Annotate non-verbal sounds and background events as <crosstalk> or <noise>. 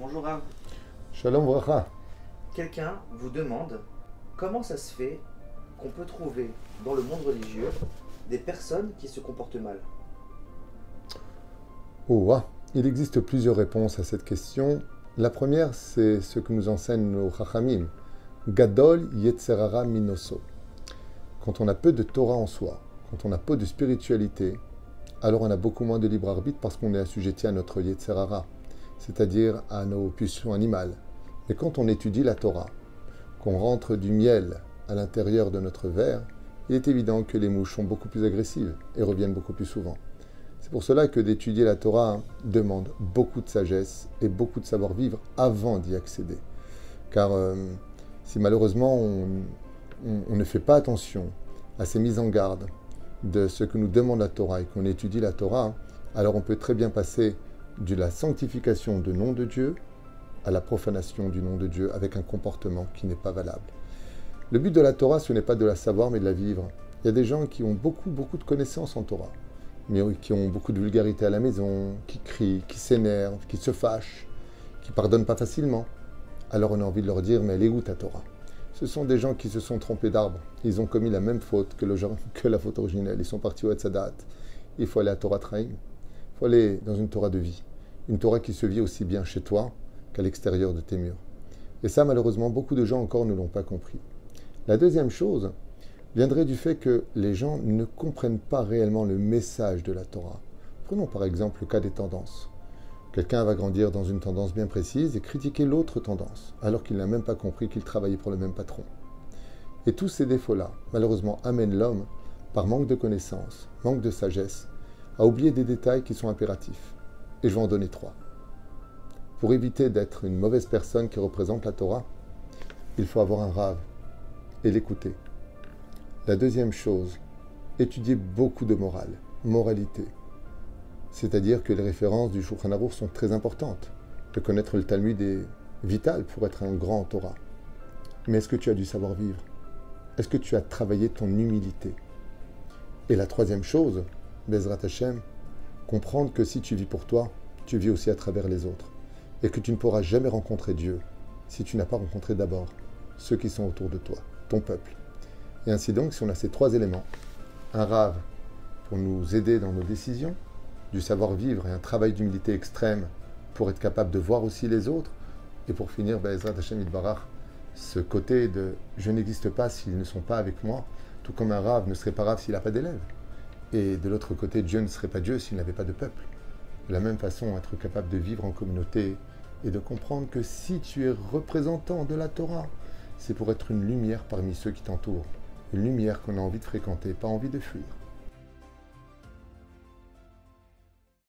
Bonjour Rav. Shalom Vracha. Quelqu'un vous demande comment ça se fait qu'on peut trouver dans le monde religieux des personnes qui se comportent mal. Oh, ah. Il existe plusieurs réponses à cette question. La première, c'est ce que nous enseignent nos Chachamim. Gadol Yetzerara Minoso. Quand on a peu de Torah en soi, quand on a peu de spiritualité, alors on a beaucoup moins de libre arbitre parce qu'on est assujetti à notre Yetzerara, c'est-à-dire à nos pulsions animales. Mais quand on étudie la Torah, qu'on rentre du miel à l'intérieur de notre verre, il est évident que les mouches sont beaucoup plus agressives et reviennent beaucoup plus souvent. C'est pour cela que d'étudier la Torah demande beaucoup de sagesse et beaucoup de savoir-vivre avant d'y accéder. Car euh, si malheureusement on, on ne fait pas attention à ces mises en garde de ce que nous demande la Torah et qu'on étudie la Torah, alors on peut très bien passer de la sanctification du nom de Dieu à la profanation du nom de Dieu avec un comportement qui n'est pas valable. Le but de la Torah, ce n'est pas de la savoir, mais de la vivre. Il y a des gens qui ont beaucoup, beaucoup de connaissances en Torah, mais qui ont beaucoup de vulgarité à la maison, qui crient, qui s'énervent, qui se fâchent, qui pardonnent pas facilement. Alors on a envie de leur dire, mais elle est où ta Torah? Ce sont des gens qui se sont trompés d'arbre. Ils ont commis la même faute que, le, <laughs> que la faute originelle. Ils sont partis au Hatzadat. Il faut aller à Torah Traim. Il faut aller dans une Torah de vie. Une Torah qui se vit aussi bien chez toi qu'à l'extérieur de tes murs. Et ça, malheureusement, beaucoup de gens encore ne l'ont pas compris. La deuxième chose viendrait du fait que les gens ne comprennent pas réellement le message de la Torah. Prenons par exemple le cas des tendances. Quelqu'un va grandir dans une tendance bien précise et critiquer l'autre tendance, alors qu'il n'a même pas compris qu'il travaillait pour le même patron. Et tous ces défauts-là, malheureusement, amènent l'homme, par manque de connaissances, manque de sagesse, à oublier des détails qui sont impératifs. Et je vais en donner trois. Pour éviter d'être une mauvaise personne qui représente la Torah, il faut avoir un rave et l'écouter. La deuxième chose, étudier beaucoup de morale, moralité. C'est-à-dire que les références du Shulchan Aruch sont très importantes. De connaître le Talmud est vital pour être un grand Torah. Mais est-ce que tu as du savoir-vivre? Est-ce que tu as travaillé ton humilité? Et la troisième chose, Bezrat Hashem, comprendre que si tu vis pour toi, tu vis aussi à travers les autres. Et que tu ne pourras jamais rencontrer Dieu si tu n'as pas rencontré d'abord ceux qui sont autour de toi, ton peuple. Et ainsi donc, si on a ces trois éléments, un rave pour nous aider dans nos décisions, du savoir-vivre et un travail d'humilité extrême pour être capable de voir aussi les autres, et pour finir, Bezrat Hashem Barach, ce côté de je n'existe pas s'ils ne sont pas avec moi, tout comme un rave ne serait pas rave s'il n'a pas d'élèves. Et de l'autre côté, Dieu ne serait pas Dieu s'il n'avait pas de peuple. De la même façon, être capable de vivre en communauté et de comprendre que si tu es représentant de la Torah, c'est pour être une lumière parmi ceux qui t'entourent. Une lumière qu'on a envie de fréquenter, pas envie de fuir.